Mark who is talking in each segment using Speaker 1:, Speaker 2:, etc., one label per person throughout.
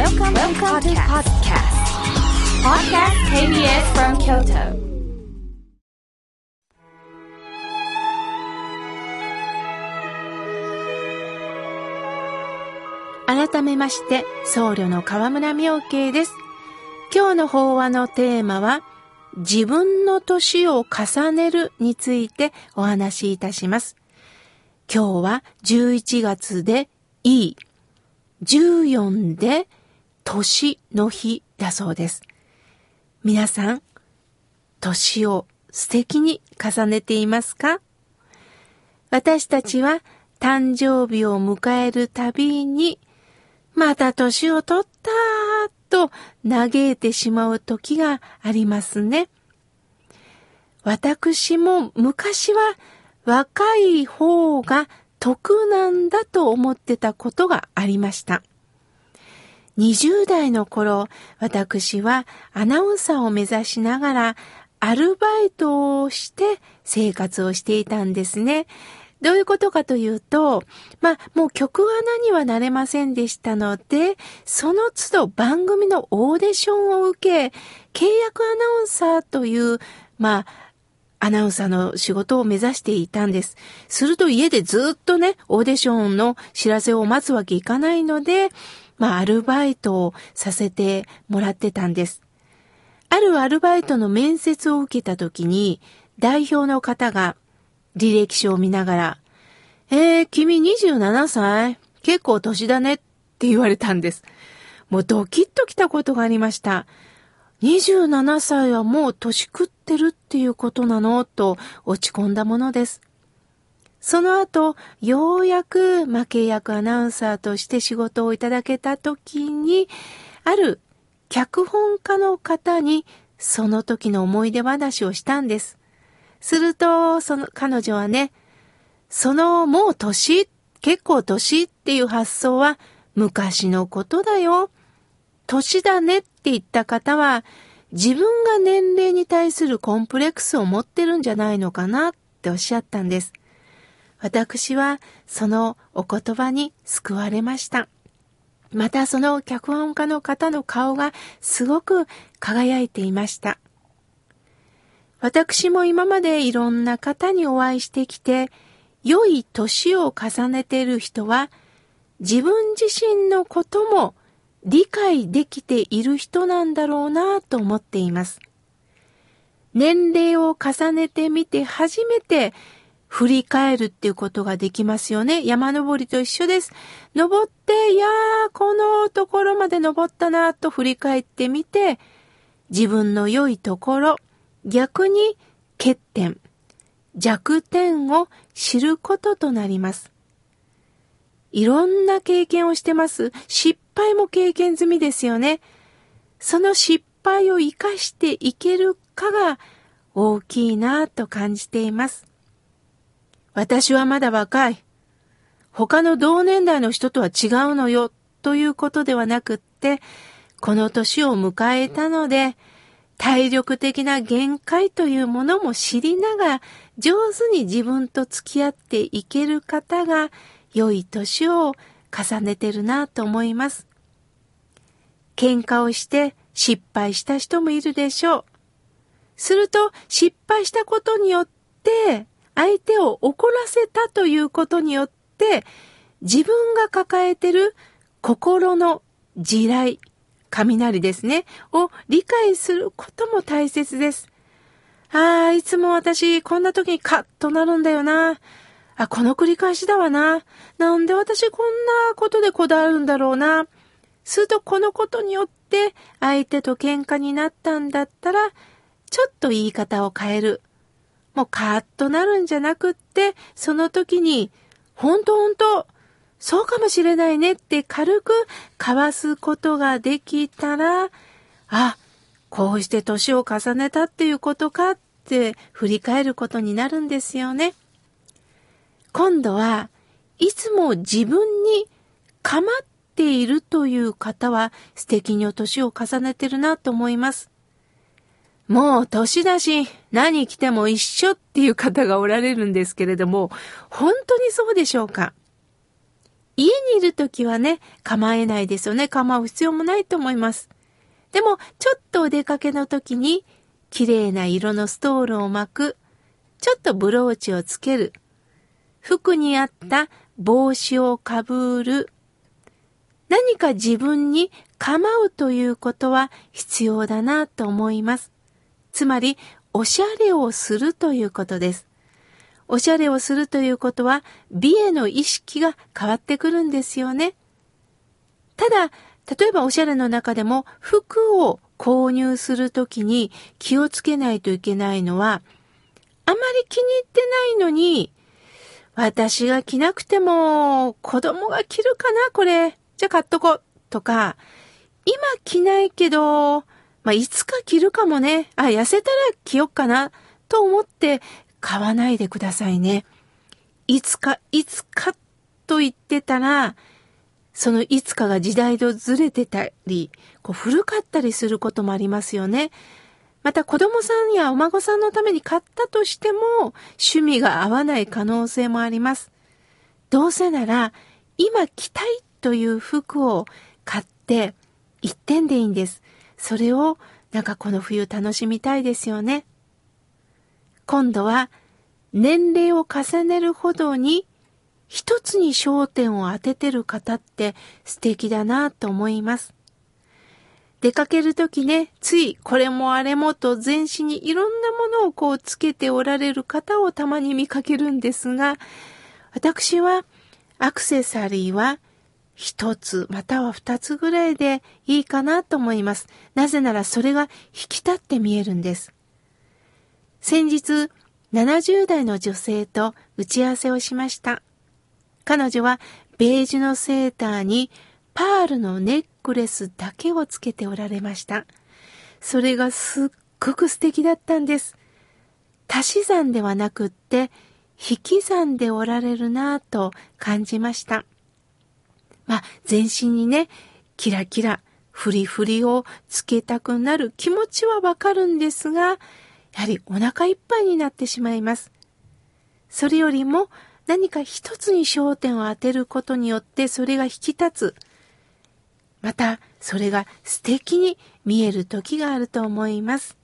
Speaker 1: Welcome, Welcome to podcast. Podcast KBS from Kyoto.
Speaker 2: 改めまして、僧侶の河村明慶です。今日の法話のテーマは、自分の年を重ねるについてお話しいたします。今日は11月でいい、14で年の日だそうです。皆さん、年を素敵に重ねていますか？私たちは誕生日を迎えるたびに、また年を取ったと嘆いてしまう時がありますね。私も昔は若い方が得なんだと思ってたことがありました。20代の頃、私はアナウンサーを目指しながらアルバイトをして生活をしていたんですね。どういうことかというと、まあ、もう曲穴にはなれませんでしたので、その都度番組のオーディションを受け、契約アナウンサーという、まあ、アナウンサーの仕事を目指していたんです。すると家でずっとね、オーディションの知らせを待つわけいかないので、まあ、アルバイトをさせてもらってたんです。あるアルバイトの面接を受けた時に、代表の方が履歴書を見ながら、えー、君27歳？結構年だねって言われたんです。もうドキッときたことがありました。27歳はもう年食ってるっていうことなの？と落ち込んだものです。その後、ようやく、まあ、契約アナウンサーとして仕事をいただけた時に、ある脚本家の方にその時の思い出話をしたんです。すると、その彼女はね、そのもう年、結構年っていう発想は昔のことだよ。年だねって言った方は、自分が年齢に対するコンプレックスを持ってるんじゃないのかなっておっしゃったんです。私はそのお言葉に救われました。またその脚本家の方の顔がすごく輝いていました。私も今までいろんな方にお会いしてきて、良い年を重ねている人は、自分自身のことも理解できている人なんだろうなと思っています。年齢を重ねてみて初めて振り返るっていうことができますよね。山登りと一緒です。登って、いやー、このところまで登ったなと振り返ってみて、自分の良いところ、逆に欠点、弱点を知ることとなります。いろんな経験をしてます。失敗も経験済みですよね。その失敗を生かしていけるかが大きいなと感じています。私はまだ若い。他の同年代の人とは違うのよということではなくって、この年を迎えたので、体力的な限界というものも知りながら、上手に自分と付き合っていける方が、良い年を重ねてるなと思います。喧嘩をして失敗した人もいるでしょう。すると、失敗したことによって、相手を怒らせたということによって、自分が抱えてる心の地雷、雷ですね、を理解することも大切です。ああ、いつも私、こんな時にカッとなるんだよな。あ、この繰り返しだわな。なんで私こんなことでこだわるんだろうな。するとこのことによって相手と喧嘩になったんだったら、ちょっと言い方を変える。もうカッとなるんじゃなくって、その時に、ほんとほんと、そうかもしれないねって軽く交わすことができたら、あ、こうして年を重ねたっていうことかって振り返ることになるんですよね。今度はいつも自分に構っているという方は素敵にお年を重ねてるなと思います。もう年だし何着ても一緒っていう方がおられるんですけれども、本当にそうでしょうか？家にいるときはね、構えないですよね。構う必要もないと思います。でも、ちょっとお出かけの時に、綺麗な色のストールを巻く、ちょっとブローチをつける、服に合った帽子をかぶる、何か自分に構うということは必要だなと思います。つまり、おしゃれをするということです。おしゃれをするということは、美への意識が変わってくるんですよね。ただ、例えばおしゃれの中でも服を購入するときに気をつけないといけないのは、あまり気に入ってないのに、私が着なくても子供が着るかなこれ。じゃあ買っとこう。とか、今着ないけど、まあ、いつか着るかもね。あ、痩せたら着よっかな。と思って買わないでくださいね。いつか、いつかと言ってたら、そのいつかが時代とずれてたり、こう古かったりすることもありますよね。また子供さんやお孫さんのために買ったとしても趣味が合わない可能性もあります。どうせなら今着たいという服を買って一点でいいんです。それをなんかこの冬楽しみたいですよね。今度は年齢を重ねるほどに一つに焦点を当ててる方って素敵だなと思います。出かけるときね、ついこれもあれもと全身にいろんなものをこうつけておられる方をたまに見かけるんですが、私はアクセサリーは一つまたは二つぐらいでいいかなと思います。なぜならそれが引き立って見えるんです。先日、70代の女性と打ち合わせをしました。彼女はベージュのセーターにパールのネックレスだけをつけておられました。それがすっごく素敵だったんです。足し算ではなくって引き算でおられるなぁと感じました。まあ、全身にね、キラキラ、フリフリをつけたくなる気持ちはわかるんですが、やはりお腹いっぱいになってしまいます。それよりも何か一つに焦点を当てることによってそれが引き立つ。また、それが素敵に見える時があると思います。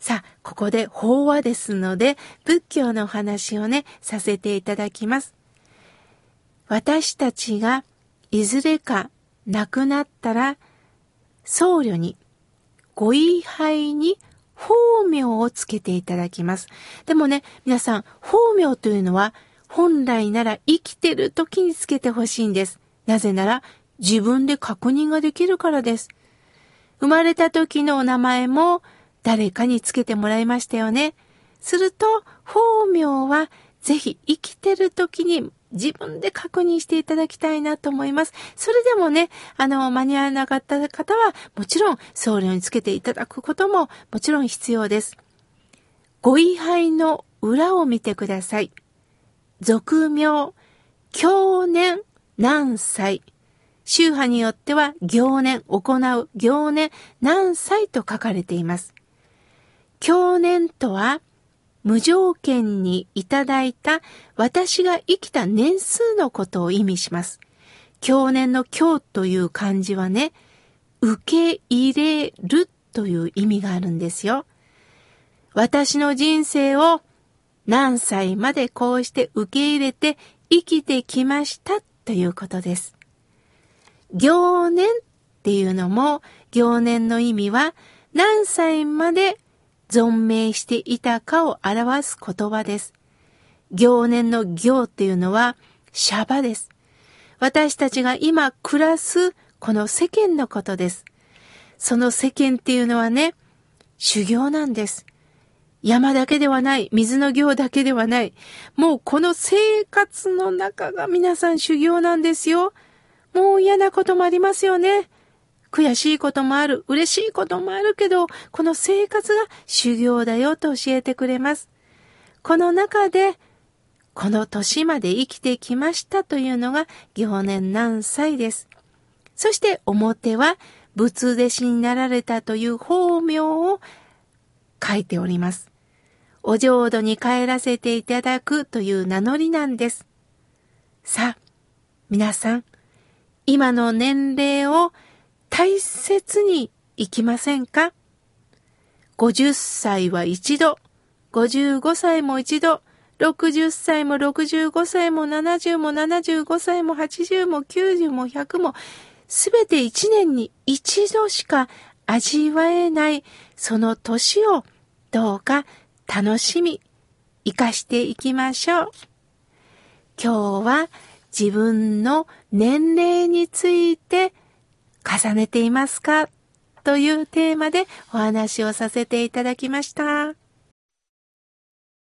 Speaker 2: さあ、ここで法話ですので、仏教のお話をね、させていただきます。私たちがいずれか亡くなったら、僧侶に、ご位牌に法名をつけていただきます。でもね、皆さん、法名というのは、本来なら生きてる時につけてほしいんです。なぜなら、自分で確認ができるからです。生まれた時のお名前も誰かにつけてもらいましたよね。すると、法名はぜひ生きてる時に自分で確認していただきたいなと思います。それでもね、あの、間に合わなかった方は、もちろん僧侶につけていただくことももちろん必要です。ご位牌の裏を見てください。俗名、去年、何歳、宗派によっては行年、行う行年何歳と書かれています。経年とは、無条件にいただいた私が生きた年数のことを意味します。経年の経という漢字はね、受け入れるという意味があるんですよ。私の人生を何歳までこうして受け入れて生きてきましたということです。行年っていうのも、行年の意味は何歳まで存命していたかを表す言葉です。行年の行っていうのは、シャバです。私たちが今暮らすこの世間のことです。その世間っていうのはね、修行なんです。山だけではない、水の行だけではない。もうこの生活の中が皆さん修行なんですよ。もう嫌なこともありますよね。悔しいこともある、嬉しいこともあるけど、この生活が修行だよと教えてくれます。この中で、この年まで生きてきましたというのが行年何歳です。そして表は仏弟子になられたという法名を書いております。お浄土に帰らせていただくという名乗りなんです。さあ、皆さん、今の年齢を大切に生きませんか ?50 歳は一度、55歳も一度、60歳も65歳も70も75歳も80も90も100も、すべて一年に一度しか味わえないその年をどうか楽しみ、生かしていきましょう。今日は自分の年齢について重ねていますか？というテーマでお話をさせていただきました。